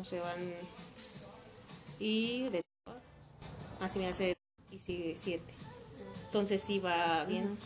no se van. Y de. Así me hace. Y sigue 7. Entonces sí va bien.